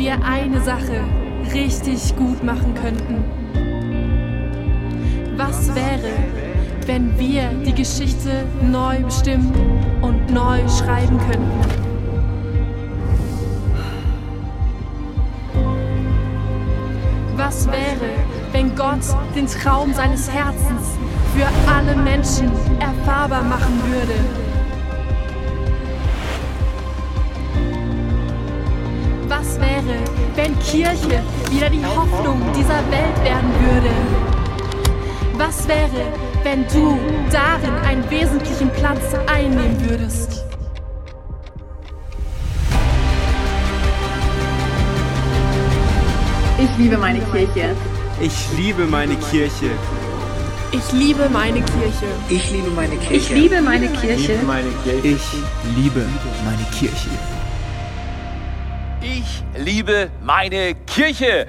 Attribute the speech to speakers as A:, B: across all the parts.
A: wir eine Sache richtig gut machen könnten? Was wäre, wenn wir die Geschichte neu bestimmen und neu schreiben könnten? Was wäre, wenn Gott den Traum seines Herzens für alle Menschen erfahrbar machen würde? Wäre, wenn Kirche wieder die Hoffnung dieser Welt werden würde? Was wäre, wenn du darin einen wesentlichen Platz einnehmen würdest?
B: Ich liebe meine Kirche.
C: Ich liebe meine Kirche.
A: Ich liebe meine Kirche.
D: Ich liebe meine Kirche.
B: Ich liebe meine Kirche.
C: Ich liebe meine Kirche.
E: Ich liebe meine Kirche.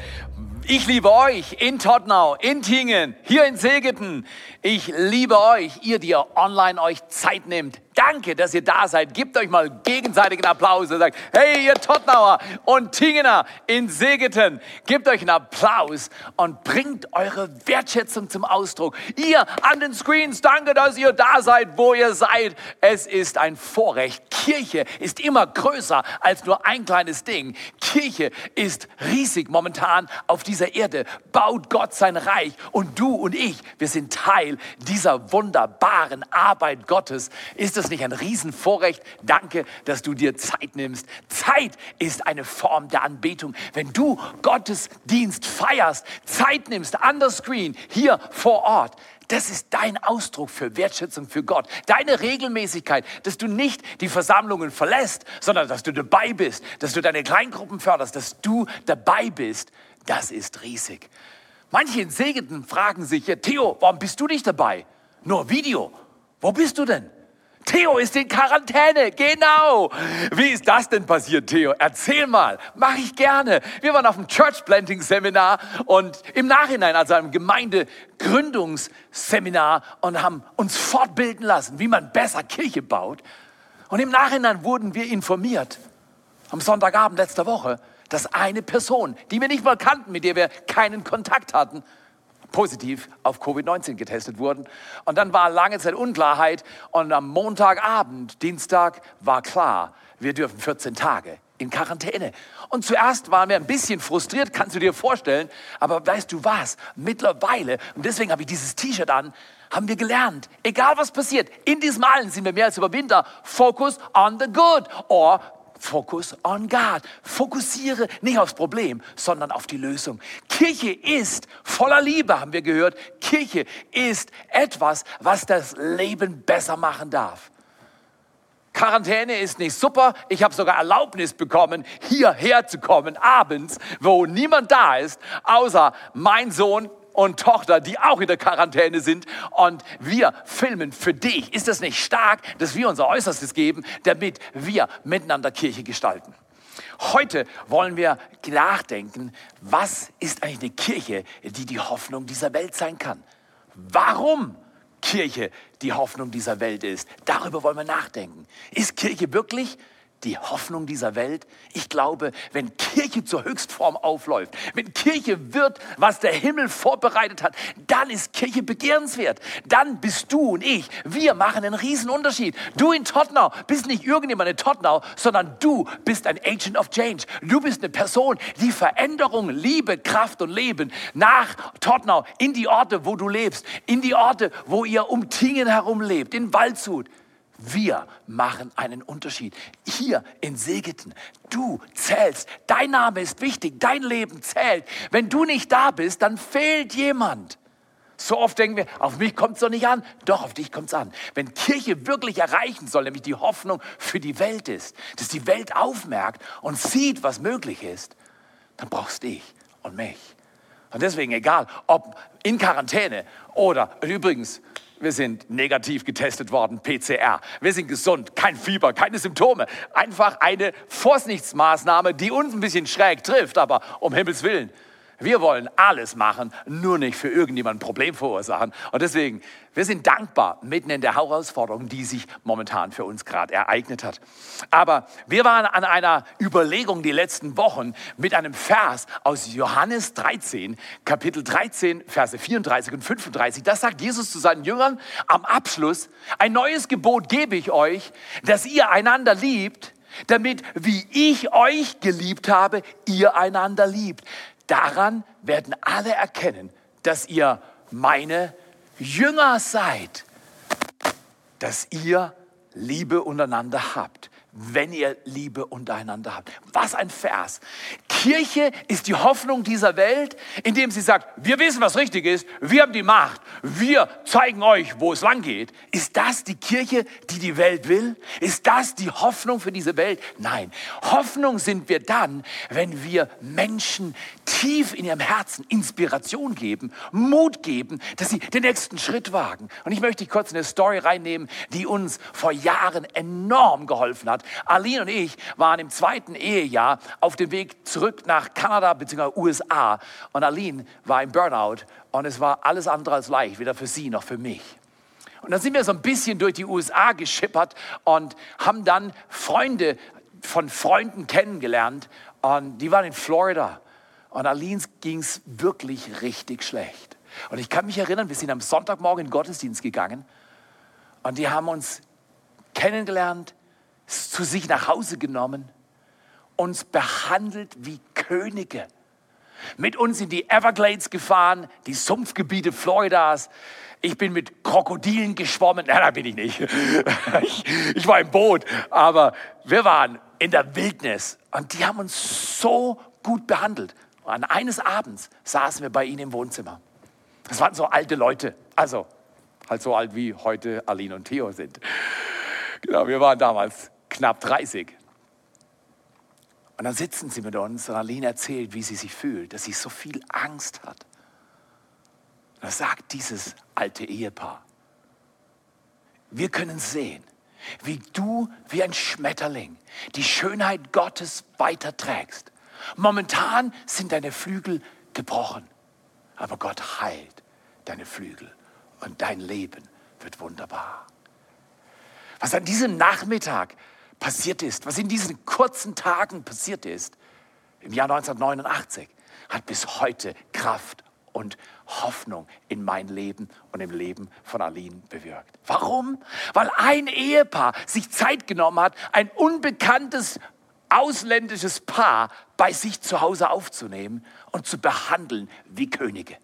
E: Ich liebe euch in Tottenau, in Tingen, hier in Segeten. Ich liebe euch, ihr, die ihr online euch Zeit nehmt, Danke, dass ihr da seid. Gebt euch mal gegenseitigen Applaus und sagt, hey, ihr Tottenauer und Tingener in Segeten, gebt euch einen Applaus und bringt eure Wertschätzung zum Ausdruck. Ihr an den Screens, danke, dass ihr da seid, wo ihr seid. Es ist ein Vorrecht. Kirche ist immer größer als nur ein kleines Ding. Kirche ist riesig momentan auf dieser Erde. Baut Gott sein Reich und du und ich, wir sind Teil dieser wunderbaren Arbeit Gottes. Ist das nicht ein Riesenvorrecht? Danke, dass du dir Zeit nimmst. Zeit ist eine Form der Anbetung. Wenn du Gottes Dienst feierst, Zeit nimmst an der Screen, hier vor Ort, das ist dein Ausdruck für Wertschätzung für Gott. Deine Regelmäßigkeit, dass du nicht die Versammlungen verlässt, sondern dass du dabei bist, dass du deine Kleingruppen förderst, dass du dabei bist. Das ist riesig. Manche Segenden fragen sich, ja, Theo, warum bist du nicht dabei? Nur Video. Wo bist du denn? Theo ist in Quarantäne, genau. Wie ist das denn passiert, Theo? Erzähl mal, mache ich gerne. Wir waren auf dem Church Planting Seminar und im Nachhinein, also einem Gemeindegründungsseminar und haben uns fortbilden lassen, wie man besser Kirche baut. Und im Nachhinein wurden wir informiert, am Sonntagabend letzter Woche, dass eine Person, die wir nicht mal kannten, mit der wir keinen Kontakt hatten, positiv auf Covid-19 getestet wurden. Und dann war lange Zeit Unklarheit und am Montagabend, Dienstag war klar, wir dürfen 14 Tage in Quarantäne. Und zuerst waren wir ein bisschen frustriert, kannst du dir vorstellen. Aber weißt du was? Mittlerweile, und deswegen habe ich dieses T-Shirt an, haben wir gelernt, egal was passiert, in diesem allen sind wir mehr als über Winter, focus on the good or Focus on God. Fokussiere nicht aufs Problem, sondern auf die Lösung. Kirche ist voller Liebe, haben wir gehört. Kirche ist etwas, was das Leben besser machen darf. Quarantäne ist nicht super. Ich habe sogar Erlaubnis bekommen, hierher zu kommen, abends, wo niemand da ist, außer mein Sohn und Tochter, die auch in der Quarantäne sind. Und wir filmen für dich. Ist das nicht stark, dass wir unser Äußerstes geben, damit wir miteinander Kirche gestalten? Heute wollen wir nachdenken, was ist eigentlich eine Kirche, die die Hoffnung dieser Welt sein kann? Warum Kirche die Hoffnung dieser Welt ist? Darüber wollen wir nachdenken. Ist Kirche wirklich die Hoffnung dieser Welt. Ich glaube, wenn Kirche zur Höchstform aufläuft, wenn Kirche wird, was der Himmel vorbereitet hat, dann ist Kirche begehrenswert. Dann bist du und ich, wir machen einen riesen Unterschied. Du in Tottenau bist nicht irgendjemand in Tottenau, sondern du bist ein Agent of Change. Du bist eine Person, die Veränderung, Liebe, Kraft und Leben nach Tottenau in die Orte, wo du lebst, in die Orte, wo ihr um Tingen herum lebt, in Waldshut, wir machen einen Unterschied. Hier in Segeten, du zählst. Dein Name ist wichtig, dein Leben zählt. Wenn du nicht da bist, dann fehlt jemand. So oft denken wir, auf mich kommt es doch nicht an. Doch, auf dich kommt es an. Wenn Kirche wirklich erreichen soll, nämlich die Hoffnung für die Welt ist, dass die Welt aufmerkt und sieht, was möglich ist, dann brauchst du dich und mich. Und deswegen, egal, ob in Quarantäne oder übrigens, wir sind negativ getestet worden, PCR. Wir sind gesund, kein Fieber, keine Symptome. Einfach eine Vorsichtsmaßnahme, die uns ein bisschen schräg trifft, aber um Himmels Willen. Wir wollen alles machen, nur nicht für irgendjemand ein Problem verursachen. Und deswegen, wir sind dankbar mitten in der Herausforderung, die sich momentan für uns gerade ereignet hat. Aber wir waren an einer Überlegung die letzten Wochen mit einem Vers aus Johannes 13, Kapitel 13, Verse 34 und 35. Das sagt Jesus zu seinen Jüngern am Abschluss, ein neues Gebot gebe ich euch, dass ihr einander liebt, damit, wie ich euch geliebt habe, ihr einander liebt. Daran werden alle erkennen, dass ihr meine Jünger seid, dass ihr Liebe untereinander habt wenn ihr Liebe untereinander habt. Was ein Vers. Kirche ist die Hoffnung dieser Welt, indem sie sagt, wir wissen, was richtig ist, wir haben die Macht, wir zeigen euch, wo es lang geht. Ist das die Kirche, die die Welt will? Ist das die Hoffnung für diese Welt? Nein. Hoffnung sind wir dann, wenn wir Menschen tief in ihrem Herzen Inspiration geben, Mut geben, dass sie den nächsten Schritt wagen. Und ich möchte kurz in eine Story reinnehmen, die uns vor Jahren enorm geholfen hat. Aline und ich waren im zweiten Ehejahr auf dem Weg zurück nach Kanada bzw. USA. Und Aline war im Burnout und es war alles andere als leicht, weder für sie noch für mich. Und dann sind wir so ein bisschen durch die USA geschippert und haben dann Freunde von Freunden kennengelernt. Und die waren in Florida. Und Alins ging es wirklich richtig schlecht. Und ich kann mich erinnern, wir sind am Sonntagmorgen in den Gottesdienst gegangen und die haben uns kennengelernt, zu sich nach Hause genommen, uns behandelt wie Könige. Mit uns in die Everglades gefahren, die Sumpfgebiete Floridas. Ich bin mit Krokodilen geschwommen. Nein, da bin ich nicht. Ich, ich war im Boot, aber wir waren in der Wildnis und die haben uns so gut behandelt. Und eines Abends saßen wir bei ihnen im Wohnzimmer. Das waren so alte Leute, also halt so alt wie heute Aline und Theo sind. Genau, wir waren damals knapp 30. Und dann sitzen sie mit uns und Aline erzählt, wie sie sich fühlt, dass sie so viel Angst hat. Da sagt dieses alte Ehepaar, wir können sehen, wie du wie ein Schmetterling die Schönheit Gottes weiterträgst. Momentan sind deine Flügel gebrochen, aber Gott heilt deine Flügel und dein Leben wird wunderbar. Was an diesem Nachmittag passiert ist, was in diesen kurzen Tagen passiert ist, im Jahr 1989, hat bis heute Kraft und Hoffnung in mein Leben und im Leben von Aline bewirkt. Warum? Weil ein Ehepaar sich Zeit genommen hat, ein unbekanntes ausländisches Paar bei sich zu Hause aufzunehmen und zu behandeln wie Könige.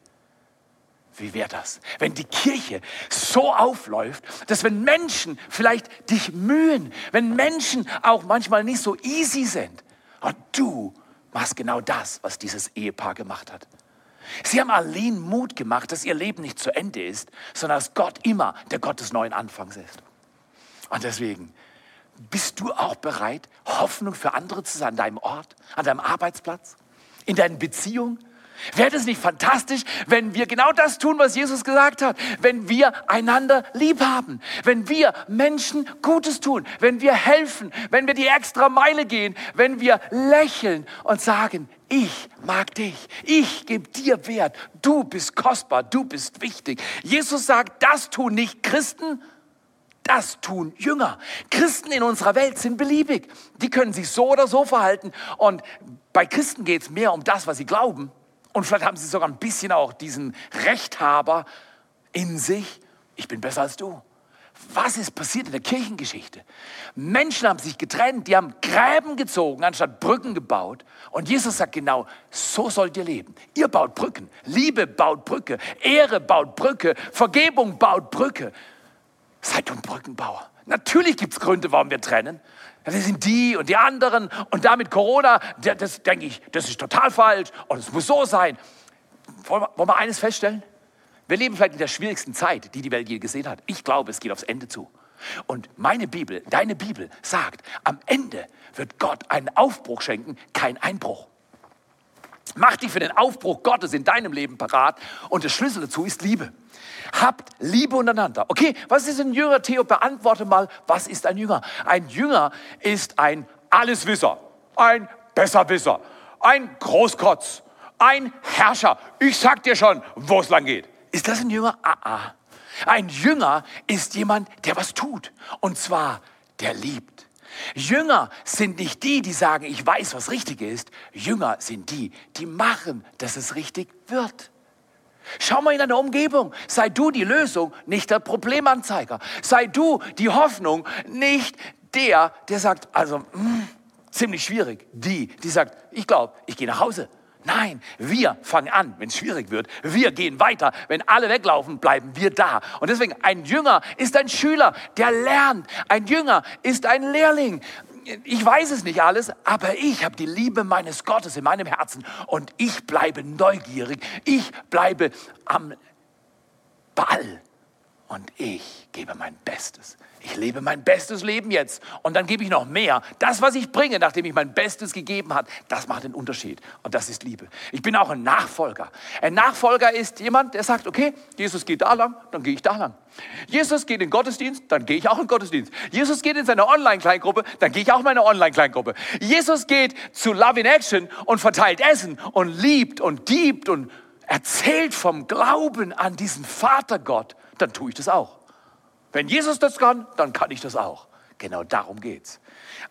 E: Wie wäre das, wenn die Kirche so aufläuft, dass wenn Menschen vielleicht dich mühen, wenn Menschen auch manchmal nicht so easy sind, und du machst genau das, was dieses Ehepaar gemacht hat. Sie haben Aline Mut gemacht, dass ihr Leben nicht zu Ende ist, sondern dass Gott immer der Gott des neuen Anfangs ist. Und deswegen bist du auch bereit, Hoffnung für andere zu sein, an deinem Ort, an deinem Arbeitsplatz, in deinen Beziehungen, Wäre es nicht fantastisch, wenn wir genau das tun, was Jesus gesagt hat? Wenn wir einander lieb haben, wenn wir Menschen Gutes tun, wenn wir helfen, wenn wir die extra Meile gehen, wenn wir lächeln und sagen, ich mag dich, ich gebe dir Wert, du bist kostbar, du bist wichtig. Jesus sagt, das tun nicht Christen, das tun Jünger. Christen in unserer Welt sind beliebig. Die können sich so oder so verhalten. Und bei Christen geht es mehr um das, was sie glauben, und vielleicht haben sie sogar ein bisschen auch diesen Rechthaber in sich. Ich bin besser als du. Was ist passiert in der Kirchengeschichte? Menschen haben sich getrennt, die haben Gräben gezogen, anstatt Brücken gebaut. Und Jesus sagt genau, so sollt ihr leben. Ihr baut Brücken. Liebe baut Brücke. Ehre baut Brücke. Vergebung baut Brücke. Seid du ein Brückenbauer. Natürlich gibt es Gründe, warum wir trennen. Das sind die und die anderen und damit Corona, das denke ich, das ist total falsch und es muss so sein. Wollen wir, wollen wir eines feststellen? Wir leben vielleicht in der schwierigsten Zeit, die die Welt je gesehen hat. Ich glaube, es geht aufs Ende zu. Und meine Bibel, deine Bibel sagt, am Ende wird Gott einen Aufbruch schenken, kein Einbruch. Mach dich für den Aufbruch Gottes in deinem Leben parat und der Schlüssel dazu ist Liebe. Habt Liebe untereinander. Okay, was ist ein Jünger? Theo, beantworte mal, was ist ein Jünger? Ein Jünger ist ein Alleswisser, ein Besserwisser, ein Großkotz, ein Herrscher. Ich sag dir schon, wo es lang geht. Ist das ein Jünger? Ah, ah. Ein Jünger ist jemand, der was tut. Und zwar, der liebt. Jünger sind nicht die, die sagen, ich weiß, was richtig ist. Jünger sind die, die machen, dass es richtig wird. Schau mal in deiner Umgebung. Sei du die Lösung, nicht der Problemanzeiger. Sei du die Hoffnung, nicht der, der sagt, also mh, hm, ziemlich schwierig. Die, die sagt, ich glaube, ich gehe nach Hause. Nein, wir fangen an, wenn es schwierig wird. Wir gehen weiter. Wenn alle weglaufen, bleiben wir da. Und deswegen, ein Jünger ist ein Schüler, der lernt. Ein Jünger ist ein Lehrling. Ich weiß es nicht alles, aber ich habe die Liebe meines Gottes in meinem Herzen und ich bleibe neugierig. Ich bleibe am Ball und ich gebe mein Bestes. Ich lebe mein bestes Leben jetzt und dann gebe ich noch mehr. Das, was ich bringe, nachdem ich mein Bestes gegeben habe, das macht den Unterschied und das ist Liebe. Ich bin auch ein Nachfolger. Ein Nachfolger ist jemand, der sagt, okay, Jesus geht da lang, dann gehe ich da lang. Jesus geht in den Gottesdienst, dann gehe ich auch in den Gottesdienst. Jesus geht in seine Online-Kleingruppe, dann gehe ich auch in meine Online-Kleingruppe. Jesus geht zu Love in Action und verteilt Essen und liebt und gibt und erzählt vom Glauben an diesen Vatergott, dann tue ich das auch. Wenn Jesus das kann, dann kann ich das auch. Genau darum geht's.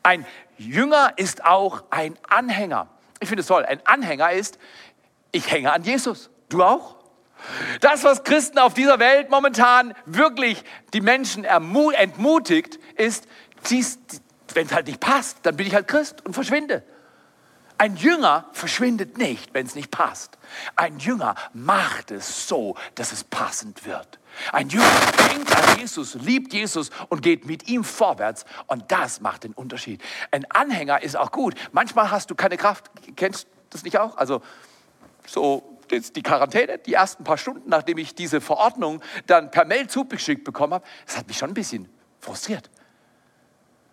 E: Ein Jünger ist auch ein Anhänger. Ich finde es toll. Ein Anhänger ist, ich hänge an Jesus. Du auch? Das, was Christen auf dieser Welt momentan wirklich die Menschen entmutigt, ist, wenn es halt nicht passt, dann bin ich halt Christ und verschwinde. Ein Jünger verschwindet nicht, wenn es nicht passt. Ein Jünger macht es so, dass es passend wird. Ein Jünger denkt an Jesus, liebt Jesus und geht mit ihm vorwärts. Und das macht den Unterschied. Ein Anhänger ist auch gut. Manchmal hast du keine Kraft. Kennst du das nicht auch? Also so die Quarantäne, die ersten paar Stunden, nachdem ich diese Verordnung dann per Mail zugeschickt bekommen habe, das hat mich schon ein bisschen frustriert.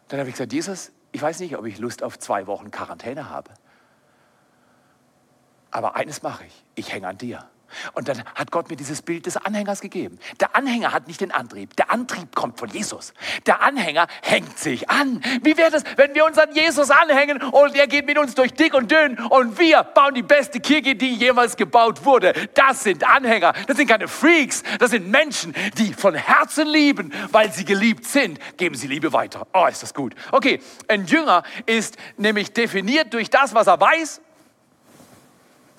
E: Dann habe ich gesagt, Jesus, ich weiß nicht, ob ich Lust auf zwei Wochen Quarantäne habe. Aber eines mache ich, ich hänge an dir. Und dann hat Gott mir dieses Bild des Anhängers gegeben. Der Anhänger hat nicht den Antrieb. Der Antrieb kommt von Jesus. Der Anhänger hängt sich an. Wie wäre es, wenn wir uns an Jesus anhängen und er geht mit uns durch dick und dünn und wir bauen die beste Kirche, die jemals gebaut wurde. Das sind Anhänger. Das sind keine Freaks. Das sind Menschen, die von Herzen lieben, weil sie geliebt sind. Geben sie Liebe weiter. Oh, ist das gut. Okay, ein Jünger ist nämlich definiert durch das, was er weiß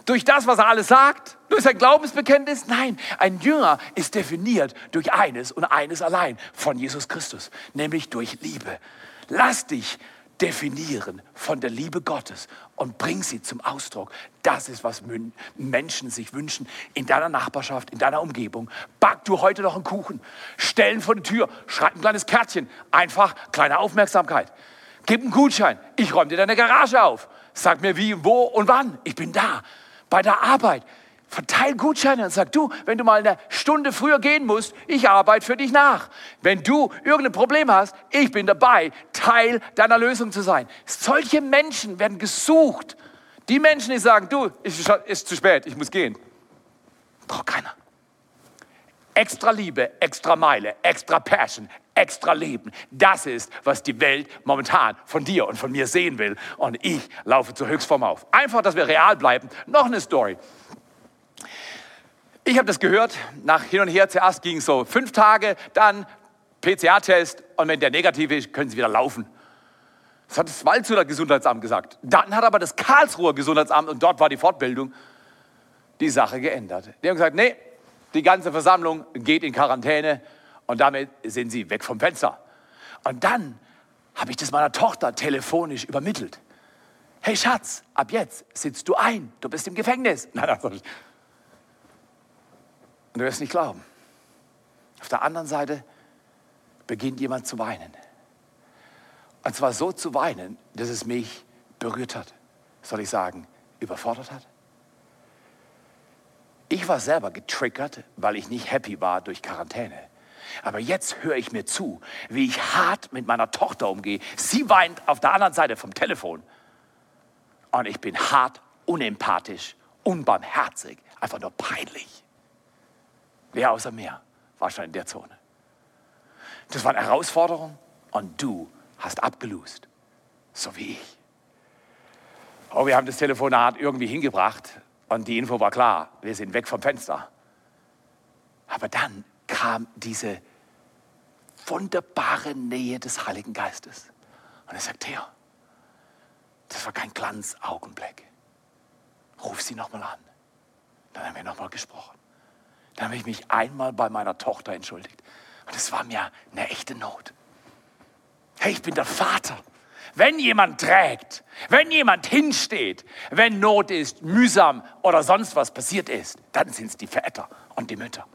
E: durch das, was er alles sagt? Durch sein Glaubensbekenntnis? Nein, ein Jünger ist definiert durch eines und eines allein von Jesus Christus, nämlich durch Liebe. Lass dich definieren von der Liebe Gottes und bring sie zum Ausdruck. Das ist, was Menschen sich wünschen in deiner Nachbarschaft, in deiner Umgebung. Back du heute noch einen Kuchen, stellen vor die Tür, schreib ein kleines Kärtchen, einfach kleine Aufmerksamkeit. Gib einen Gutschein, ich räume dir deine Garage auf. Sag mir wie, wo und wann. Ich bin da bei der Arbeit. Verteil Gutscheine und sag du, wenn du mal eine Stunde früher gehen musst, ich arbeite für dich nach. Wenn du irgendein Problem hast, ich bin dabei, Teil deiner Lösung zu sein. Solche Menschen werden gesucht. Die Menschen, die sagen, du, ist, ist zu spät, ich muss gehen. Braucht keiner. Extra Liebe, extra Meile, extra Passion, extra Leben. Das ist, was die Welt momentan von dir und von mir sehen will. Und ich laufe zur Höchstform auf. Einfach, dass wir real bleiben. Noch eine Story. Ich habe das gehört, nach hin und her. Zuerst ging es so fünf Tage, dann PCR-Test und wenn der negativ ist, können Sie wieder laufen. Das hat das Walzuder Gesundheitsamt gesagt. Dann hat aber das Karlsruher Gesundheitsamt, und dort war die Fortbildung, die Sache geändert. Die haben gesagt, nee, die ganze Versammlung geht in Quarantäne und damit sind sie weg vom Fenster. Und dann habe ich das meiner Tochter telefonisch übermittelt. Hey Schatz, ab jetzt sitzt du ein, du bist im Gefängnis. Nein, das Und du wirst nicht glauben. Auf der anderen Seite beginnt jemand zu weinen. Und zwar so zu weinen, dass es mich berührt hat. Soll ich sagen, überfordert hat? Ich war selber getriggert, weil ich nicht happy war durch Quarantäne. Aber jetzt höre ich mir zu, wie ich hart mit meiner Tochter umgehe. Sie weint auf der anderen Seite vom Telefon. Und ich bin hart, unempathisch, unbarmherzig, einfach nur peinlich. Wer außer mir war schon in der Zone? Das war eine Herausforderung und du hast abgelust, so wie ich. Oh, wir haben das Telefonat irgendwie hingebracht Und die Info war klar, wir sind weg vom Fenster. Aber dann kam diese wunderbare Nähe des Heiligen Geistes. Und er sagt, Theo, das war kein Glanzaugenblick. Ruf sie nochmal an. Dann haben wir nochmal gesprochen. Dann habe ich mich einmal bei meiner Tochter entschuldigt. Und es war mir eine echte Not. Hey, ich bin der Vater. Wenn jemand trägt, wenn jemand hinsteht, wenn Not ist, mühsam oder sonst was passiert ist, dann sind es die Väter und die Mütter.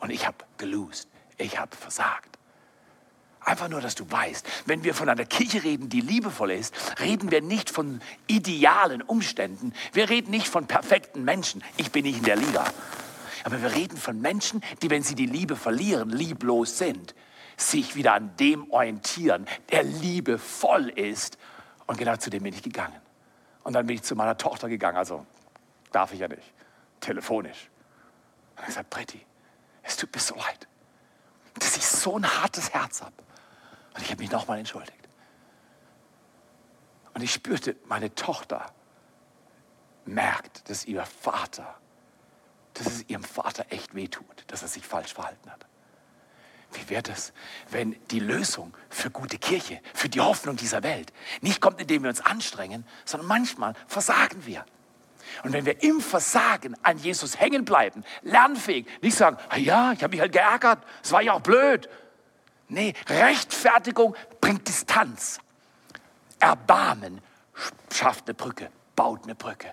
E: Und ich habe gelost, ich habe versagt. Einfach nur, dass du weißt, wenn wir von einer Kirche reden, die liebevoll ist, reden wir nicht von idealen Umständen. Wir reden nicht von perfekten Menschen. Ich bin nicht in der Liga. Aber wir reden von Menschen, die, wenn sie die Liebe verlieren, lieblos sind, sich wieder an dem orientieren, der liebevoll ist. Und genau zu dem bin ich gegangen. Und dann bin ich zu meiner Tochter gegangen, also darf ich ja nicht, telefonisch. Und ich gesagt, Pretty, es tut mir so leid, dass ich so ein hartes Herz habe. Und ich habe mich nochmal entschuldigt. Und ich spürte, meine Tochter merkt, dass ihr Vater dass es ihrem Vater echt wehtut, dass er sich falsch verhalten hat. Wie wäre es, wenn die Lösung für gute Kirche, für die Hoffnung dieser Welt nicht kommt, indem wir uns anstrengen, sondern manchmal versagen wir. Und wenn wir im Versagen an Jesus hängen bleiben, lernfähig, nicht sagen, ah ja, ich habe mich halt geärgert, es war ja auch blöd. Nee, Rechtfertigung bringt Distanz. Erbarmen schafft eine Brücke, baut eine Brücke.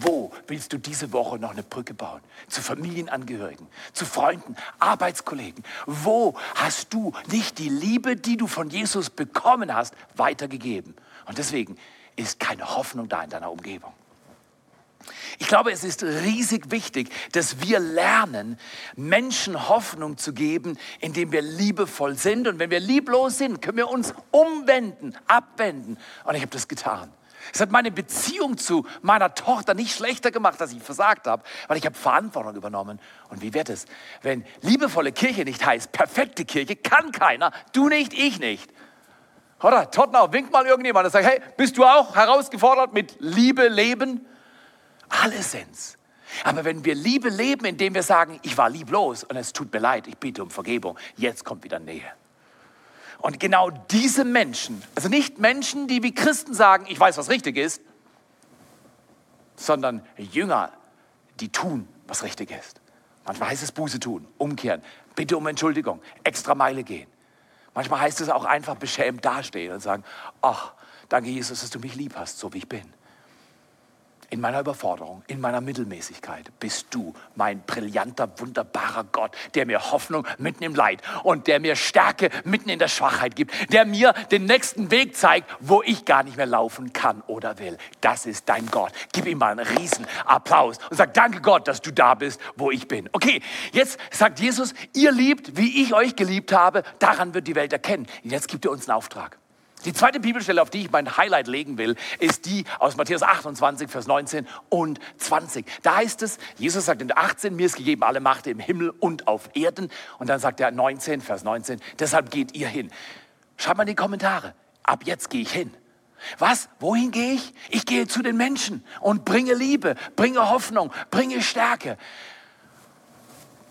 E: Wo willst du diese Woche noch eine Brücke bauen? Zu Familienangehörigen, zu Freunden, Arbeitskollegen. Wo hast du nicht die Liebe, die du von Jesus bekommen hast, weitergegeben? Und deswegen ist keine Hoffnung da in deiner Umgebung. Ich glaube, es ist riesig wichtig, dass wir lernen, Menschen Hoffnung zu geben, indem wir liebevoll sind. Und wenn wir lieblos sind, können wir uns umwenden, abwenden. Und ich habe das getan. Es hat meine Beziehung zu meiner Tochter nicht schlechter gemacht, dass ich versagt habe, weil ich habe Verantwortung übernommen. Und wie wird es, wenn liebevolle Kirche nicht heißt, perfekte Kirche kann keiner, du nicht, ich nicht. Oder Tottenau, winkt mal irgendjemand und sagt, hey, bist du auch herausgefordert mit Liebe leben? Alle sind's. Aber wenn wir Liebe leben, indem wir sagen, ich war lieblos und es tut mir leid, ich bitte um Vergebung, jetzt kommt wieder Nähe. Und genau diese Menschen, also nicht Menschen, die wie Christen sagen, ich weiß, was richtig ist, sondern Jünger, die tun, was richtig ist. Manchmal heißt es Buße tun, umkehren, bitte um Entschuldigung, extra Meile gehen. Manchmal heißt es auch einfach beschämt dastehen und sagen, ach, danke Jesus, dass du mich lieb hast, so wie ich bin in meiner Überforderung, in meiner Mittelmäßigkeit bist du mein brillanter, wunderbarer Gott, der mir Hoffnung mitten im Leid und der mir Stärke mitten in der Schwachheit gibt, der mir den nächsten Weg zeigt, wo ich gar nicht mehr laufen kann oder will. Das ist dein Gott. Gib ihm mal einen riesen Applaus und sag, danke Gott, dass du da bist, wo ich bin. Okay, jetzt sagt Jesus, ihr liebt, wie ich euch geliebt habe, daran wird die Welt erkennen. Jetzt gibt er uns einen Auftrag. Die zweite Bibelstelle, auf die ich mein Highlight legen will, ist die aus Matthäus 28, Vers 19 und 20. Da heißt es, Jesus sagt in der 18, mir ist gegeben alle Macht im Himmel und auf Erden. Und dann sagt er 19, Vers 19, deshalb geht ihr hin. Schreibt mal in die Kommentare, ab jetzt gehe ich hin. Was? Wohin gehe ich? Ich gehe zu den Menschen und bringe Liebe, bringe Hoffnung, bringe Stärke.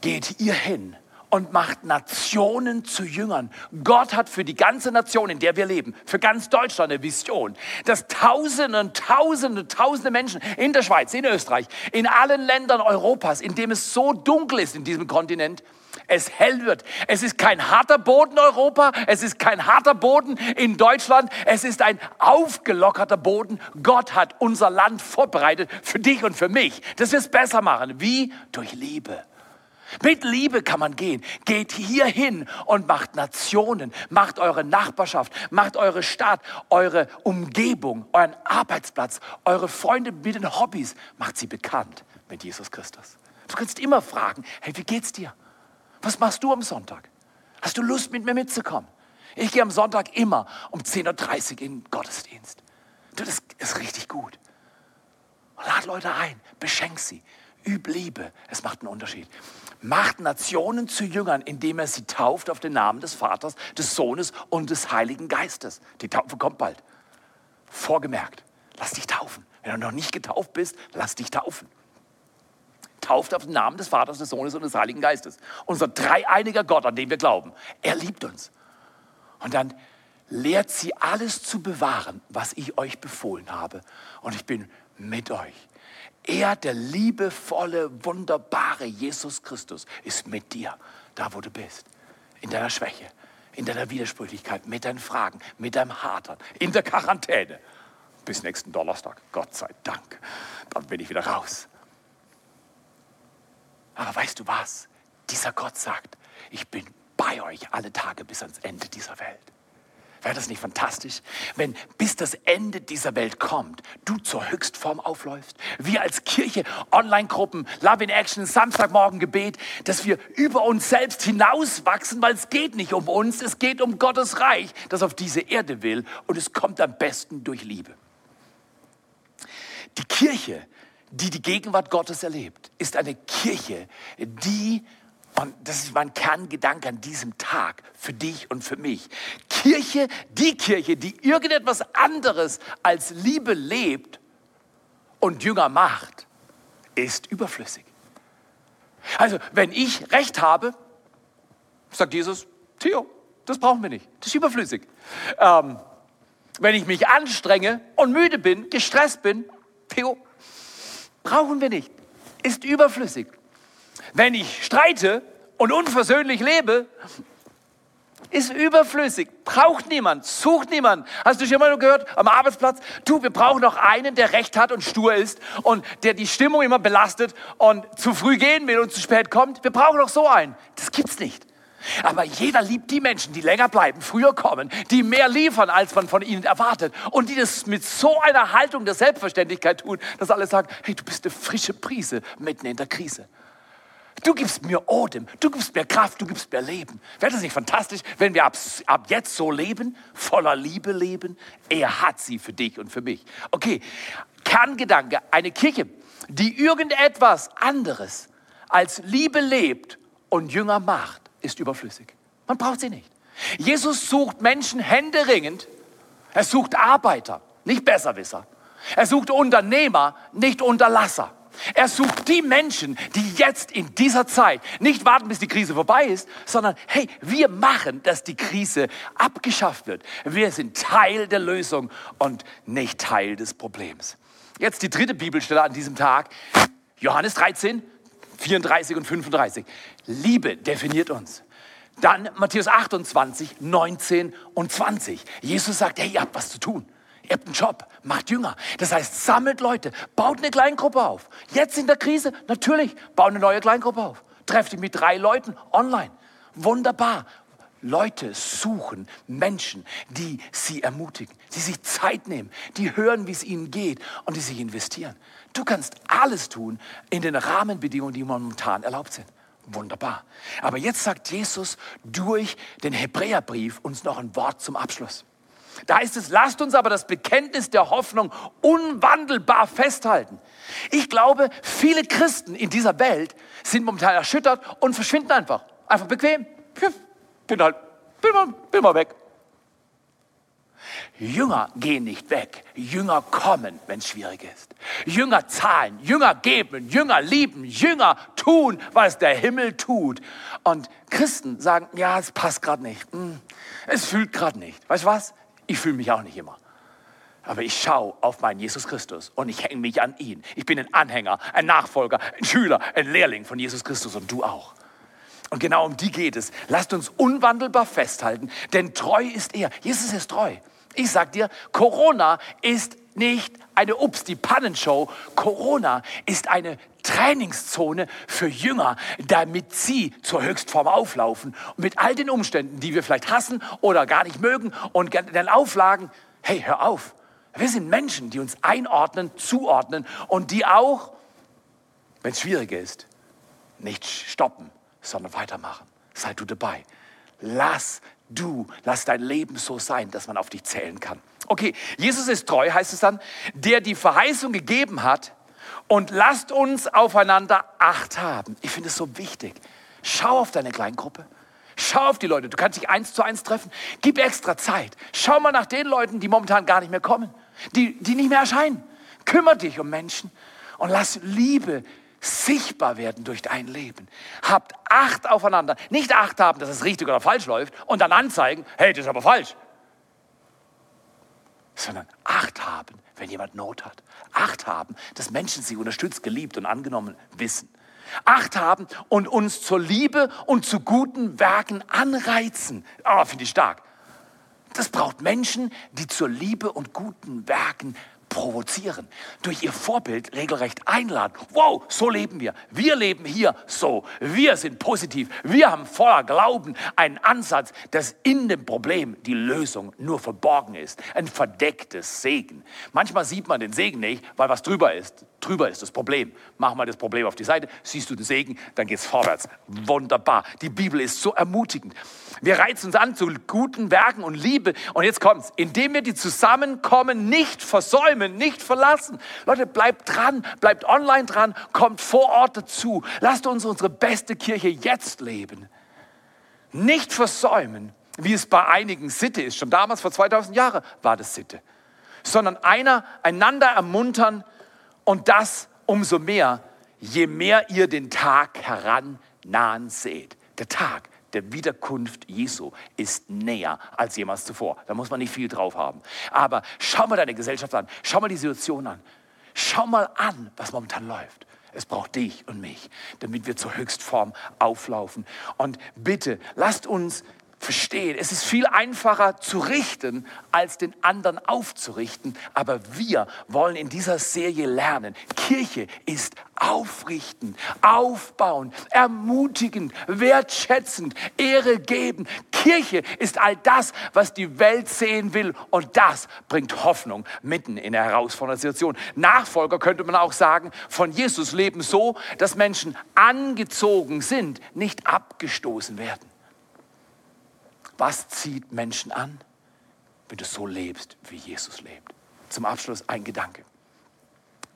E: Geht ihr hin und macht Nationen zu Jüngern. Gott hat für die ganze Nation, in der wir leben, für ganz Deutschland eine Vision, dass Tausende und Tausende, Tausende Menschen in der Schweiz, in Österreich, in allen Ländern Europas, in dem es so dunkel ist in diesem Kontinent, es hell wird. Es ist kein harter Boden Europa, es ist kein harter Boden in Deutschland, es ist ein aufgelockerter Boden. Gott hat unser Land vorbereitet für dich und für mich, dass wir es besser machen. Wie? Durch Liebe. Mit Liebe kann man gehen. Geht hier hin und macht Nationen, macht eure Nachbarschaft, macht eure Stadt, eure Umgebung, euren Arbeitsplatz, eure Freunde mit den Hobbys, macht sie bekannt mit Jesus Christus. Du kannst immer fragen, hey, wie geht's dir? Was machst du am Sonntag? Hast du Lust, mit mir mitzukommen? Ich gehe am Sonntag immer um 10.30 Uhr in den Gottesdienst. Du, das ist richtig gut. Lad Leute ein, beschenk sie, üb Liebe. Es macht einen Unterschied macht Nationen zu Jüngern, indem er sie tauft auf den Namen des Vaters, des Sohnes und des Heiligen Geistes. Die Taufe kommt bald. Vorgemerkt, lass dich taufen. Wenn du noch nicht getauft bist, lass dich taufen. getauft auf den Namen des Vaters, des Sohnes und des Heiligen Geistes. Unser dreieiniger Gott, an den wir glauben. Er liebt uns. Und dann lehrt sie alles zu bewahren, was ich euch befohlen habe. Und ich bin mit euch. Er, der liebevolle, wunderbare Jesus Christus, ist mit dir, da wo du bist, in deiner Schwäche, in deiner Widersprüchlichkeit, mit deinen Fragen, mit deinem Hadern, in der Quarantäne. Bis nächsten Donnerstag, Gott sei Dank. Dann bin ich wieder raus. Aber weißt du was? Dieser Gott sagt, ich bin bei euch alle Tage bis ans Ende dieser Welt. Wäre das nicht fantastisch, wenn bis das Ende dieser Welt kommt, du zur Höchstform aufläufst? Wir als Kirche, Online-Gruppen, Love in Action, Samstagmorgen Gebet, dass wir über uns selbst hinauswachsen, weil es geht nicht um uns, es geht um Gottes Reich, das auf diese Erde will und es kommt am besten durch Liebe. Die Kirche, die die Gegenwart Gottes erlebt, ist eine Kirche, die und das ist mein Kerngedanke an diesem Tag für dich und für mich. Kirche, die Kirche, die irgendetwas anderes als Liebe lebt und Jünger macht, ist überflüssig. Also, wenn ich Recht habe, sagt Jesus, Theo, das brauchen wir nicht. Das ist überflüssig. Ähm, wenn ich mich anstrenge und müde bin, gestresst bin, Theo, brauchen wir nicht. Ist überflüssig. Wenn ich streite und unversöhnlich lebe, ist überflüssig, braucht niemand, sucht niemand. Hast du schon mal gehört am Arbeitsplatz? Du, wir brauchen noch einen, der Recht hat und stur ist und der die Stimmung immer belastet und zu früh gehen will und zu spät kommt. Wir brauchen noch so einen. Das gibt's nicht. Aber jeder liebt die Menschen, die länger bleiben, früher kommen, die mehr liefern, als man von ihnen erwartet und die das mit so einer Haltung der Selbstverständlichkeit tun, dass alle sagen, hey, du bist eine frische Prise mitten in der Krise. Du gibst mir Odem, du gibst mir Kraft, du gibst mir Leben. Wäre das nicht fantastisch, wenn wir ab, ab jetzt so leben, voller Liebe leben? Er hat sie für dich und für mich. Okay, Kerngedanke, eine Kirche, die irgendetwas anderes als Liebe lebt und Jünger macht, ist überflüssig. Man braucht sie nicht. Jesus sucht Menschen händeringend. Er sucht Arbeiter, nicht Besserwisser. Er sucht Unternehmer, nicht Unterlasser. Er sucht die Menschen, die jetzt in dieser Zeit nicht warten, bis die Krise vorbei ist, sondern hey, wir machen, dass die Krise abgeschafft wird. Wir sind Teil der Lösung und nicht Teil des Problems. Jetzt die dritte Bibelstelle an diesem Tag, Johannes 13, 34 und 35. Liebe definiert uns. Dann Matthäus 28, 19 und 20. Jesus sagt, hey, ihr habt was zu tun. Ihr habt einen Job, macht Jünger. Das heißt, sammelt Leute, baut eine Kleingruppe auf. Jetzt in der Krise, natürlich, baut eine neue Kleingruppe auf. Trefft dich mit drei Leuten online. Wunderbar. Leute suchen Menschen, die sie ermutigen, die sich Zeit nehmen, die hören, wie es ihnen geht und die sich investieren. Du kannst alles tun in den Rahmenbedingungen, die momentan erlaubt sind. Wunderbar. Aber jetzt sagt Jesus durch den Hebräerbrief uns noch ein Wort zum Abschluss. Da heißt es, lasst uns aber das Bekenntnis der Hoffnung unwandelbar festhalten. Ich glaube, viele Christen in dieser Welt sind momentan erschüttert und verschwinden einfach. Einfach bequem. Bin halt, bin mal, bin mal weg. Jünger gehen nicht weg. Jünger kommen, wenn es schwierig ist. Jünger zahlen, Jünger geben, Jünger lieben, Jünger tun, was der Himmel tut. Und Christen sagen, ja, es passt gerade nicht. Hm, es fühlt gerade nicht. Weißt du was? Ich fühle mich auch nicht immer. Aber ich schaue auf meinen Jesus Christus und ich hänge mich an ihn. Ich bin ein Anhänger, ein Nachfolger, ein Schüler, ein Lehrling von Jesus Christus und du auch. Und genau um die geht es. Lasst uns unwandelbar festhalten, denn treu ist er. Jesus ist treu. Ich sag dir, Corona ist nicht eine Ups, die Pannenshow. Corona ist eine Trainingszone für Jünger, damit sie zur Höchstform auflaufen. Und mit all den Umständen, die wir vielleicht hassen oder gar nicht mögen und den Auflagen, hey, hör auf. Wir sind Menschen, die uns einordnen, zuordnen und die auch, wenn es schwierig ist, nicht stoppen, sondern weitermachen. Sei du dabei. Lass du, lass dein Leben so sein, dass man auf dich zählen kann. Okay, Jesus ist treu, heißt es dann, der die Verheißung gegeben hat und lasst uns aufeinander Acht haben. Ich finde es so wichtig. Schau auf deine Kleingruppe. Schau auf die Leute. Du kannst dich eins zu eins treffen. Gib extra Zeit. Schau mal nach den Leuten, die momentan gar nicht mehr kommen, die, die nicht mehr erscheinen. Kümmer dich um Menschen und lass Liebe sichtbar werden durch dein Leben. Habt Acht aufeinander. Nicht Acht haben, dass es richtig oder falsch läuft und dann anzeigen, hey, das ist aber falsch. Sondern Acht haben, wenn jemand Not hat. Acht haben, dass Menschen sie unterstützt, geliebt und angenommen wissen. Acht haben und uns zur Liebe und zu guten Werken anreizen. Oh, finde ich stark. Das braucht Menschen, die zur Liebe und guten Werken provozieren, durch ihr Vorbild regelrecht einladen. Wow, so leben wir. Wir leben hier so. Wir sind positiv. Wir haben voller Glauben einen Ansatz, dass in dem Problem die Lösung nur verborgen ist. Ein verdecktes Segen. Manchmal sieht man den Segen nicht, weil was drüber ist. Drüber ist das Problem. Mach mal das Problem auf die Seite, siehst du den Segen, dann geht's vorwärts. Wunderbar. Die Bibel ist so ermutigend. Wir reizen uns an zu guten Werken und Liebe. Und jetzt kommt's. Indem wir die Zusammenkommen nicht versäumen, nicht verlassen. Leute, bleibt dran, bleibt online dran, kommt vor Ort dazu. Lasst uns unsere beste Kirche jetzt leben. Nicht versäumen, wie es bei einigen Sitte ist. Schon damals, vor 2000 Jahren, war das Sitte. Sondern einer, einander ermuntern, und das umso mehr, je mehr ihr den Tag herannahen seht. Der Tag der Wiederkunft Jesu ist näher als jemals zuvor. Da muss man nicht viel drauf haben. Aber schau mal deine Gesellschaft an. Schau mal die Situation an. Schau mal an, was momentan läuft. Es braucht dich und mich, damit wir zur Höchstform auflaufen. Und bitte, lasst uns verstehen. Es ist viel einfacher zu richten, als den anderen aufzurichten. Aber wir wollen in dieser Serie lernen. Kirche ist aufrichten, aufbauen, ermutigen, wertschätzend, Ehre geben. Kirche ist all das, was die Welt sehen will. Und das bringt Hoffnung mitten in der herausfordernden Situation. Nachfolger könnte man auch sagen, von Jesus leben so, dass Menschen angezogen sind, nicht abgestoßen werden. Was zieht Menschen an, wenn du so lebst, wie Jesus lebt? Zum Abschluss ein Gedanke.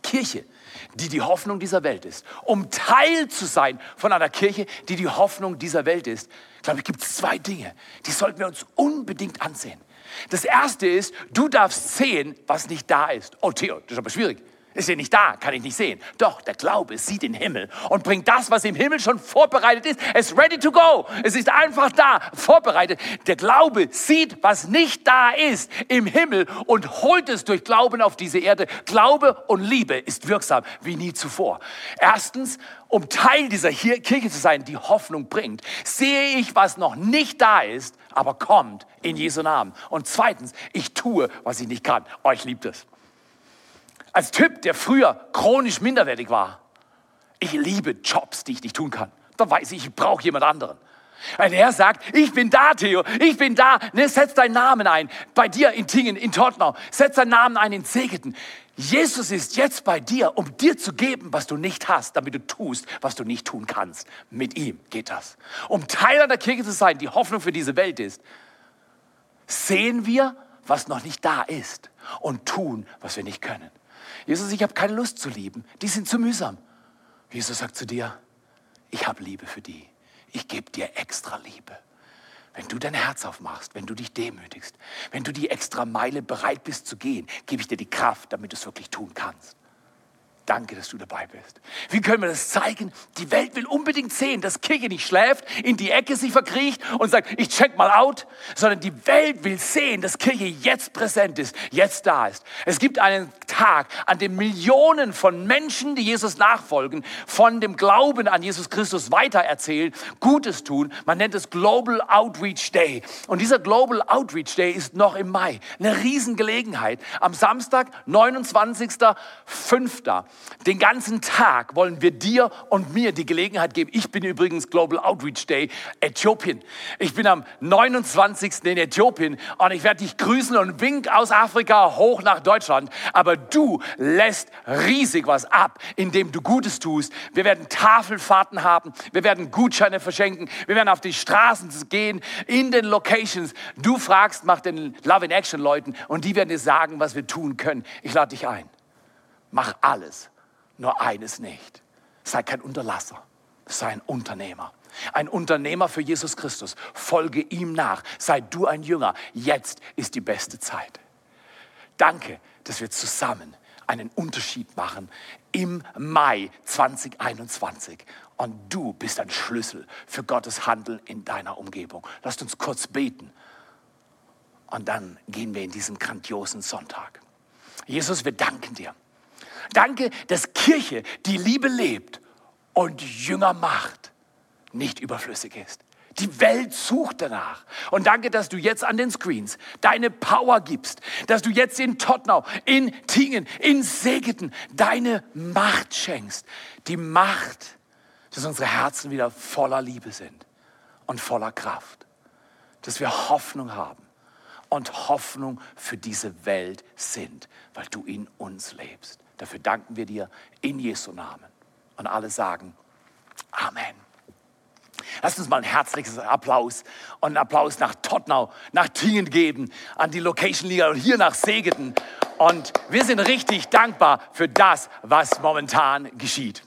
E: Kirche, die die Hoffnung dieser Welt ist, um Teil zu sein von einer Kirche, die die Hoffnung dieser Welt ist, glaube ich, gibt es zwei Dinge, die sollten wir uns unbedingt ansehen. Das erste ist, du darfst sehen, was nicht da ist. Oh, Theo, das ist aber schwierig. Ist ja nicht da, kann ich nicht sehen. Doch, der Glaube sieht den Himmel und bringt das, was im Himmel schon vorbereitet ist. Es ist ready to go. Es ist einfach da, vorbereitet. Der Glaube sieht, was nicht da ist im Himmel und holt es durch Glauben auf diese Erde. Glaube und Liebe ist wirksam wie nie zuvor. Erstens, um Teil dieser Kirche zu sein, die Hoffnung bringt, sehe ich, was noch nicht da ist, aber kommt in Jesu Namen. Und zweitens, ich tue, was ich nicht kann. Euch liebt es als Typ, der früher chronisch minderwertig war. Ich liebe Jobs, die ich nicht tun kann. Da weiß ich, ich brauche jemand anderen. Wenn er sagt, ich bin da, Theo, ich bin da, ne, setz deinen Namen ein. Bei dir in Tingen, in Tottenau, setz deinen Namen ein in Segeten. Jesus ist jetzt bei dir, um dir zu geben, was du nicht hast, damit du tust, was du nicht tun kannst. Mit ihm geht das. Um Teil einer Kirche zu sein, die Hoffnung für diese Welt ist, sehen wir, was noch nicht da ist und tun, was wir nicht können. Jesus, ich habe keine Lust zu lieben. Die sind zu mühsam. Jesus sagt zu dir, ich habe Liebe für die. Ich gebe dir extra Liebe. Wenn du dein Herz aufmachst, wenn du dich demütigst, wenn du die extra Meile bereit bist zu gehen, gebe ich dir die Kraft, damit du es wirklich tun kannst. Danke, dass du dabei bist. Wie können wir das zeigen? Die Welt will unbedingt sehen, dass Kirche nicht schläft, in die Ecke sich verkriecht und sagt, ich check mal out, sondern die Welt will sehen, dass Kirche jetzt präsent ist, jetzt da ist. Es gibt einen Tag, an dem Millionen von Menschen, die Jesus nachfolgen, von dem Glauben an Jesus Christus weitererzählen, Gutes tun. Man nennt es Global Outreach Day. Und dieser Global Outreach Day ist noch im Mai. Eine Riesengelegenheit. Am Samstag, 29.05. Den ganzen Tag wollen wir dir und mir die Gelegenheit geben. Ich bin übrigens Global Outreach Day Äthiopien. Ich bin am 29. in Äthiopien und ich werde dich grüßen und wink aus Afrika hoch nach Deutschland. Aber du lässt riesig was ab, indem du Gutes tust. Wir werden Tafelfahrten haben. Wir werden Gutscheine verschenken. Wir werden auf die Straßen gehen, in den Locations. Du fragst, mach den Love in Action Leuten und die werden dir sagen, was wir tun können. Ich lade dich ein. Mach alles, nur eines nicht. Sei kein Unterlasser, sei ein Unternehmer. Ein Unternehmer für Jesus Christus. Folge ihm nach. Sei du ein Jünger. Jetzt ist die beste Zeit. Danke, dass wir zusammen einen Unterschied machen im Mai 2021. Und du bist ein Schlüssel für Gottes Handeln in deiner Umgebung. Lasst uns kurz beten. Und dann gehen wir in diesen grandiosen Sonntag. Jesus, wir danken dir. Danke, dass Kirche die Liebe lebt und Jünger macht, nicht überflüssig ist. Die Welt sucht danach. Und danke, dass du jetzt an den Screens deine Power gibst, dass du jetzt in Tottenau, in Tingen, in Segeten deine Macht schenkst. Die Macht, dass unsere Herzen wieder voller Liebe sind und voller Kraft. Dass wir Hoffnung haben und Hoffnung für diese Welt sind, weil du in uns lebst. Dafür danken wir dir in Jesu Namen. Und alle sagen Amen. Lasst uns mal ein herzliches Applaus und einen Applaus nach Tottenau, nach Tingen geben, an die Location Liga und hier nach Segeten. Und wir sind richtig dankbar für das, was momentan geschieht.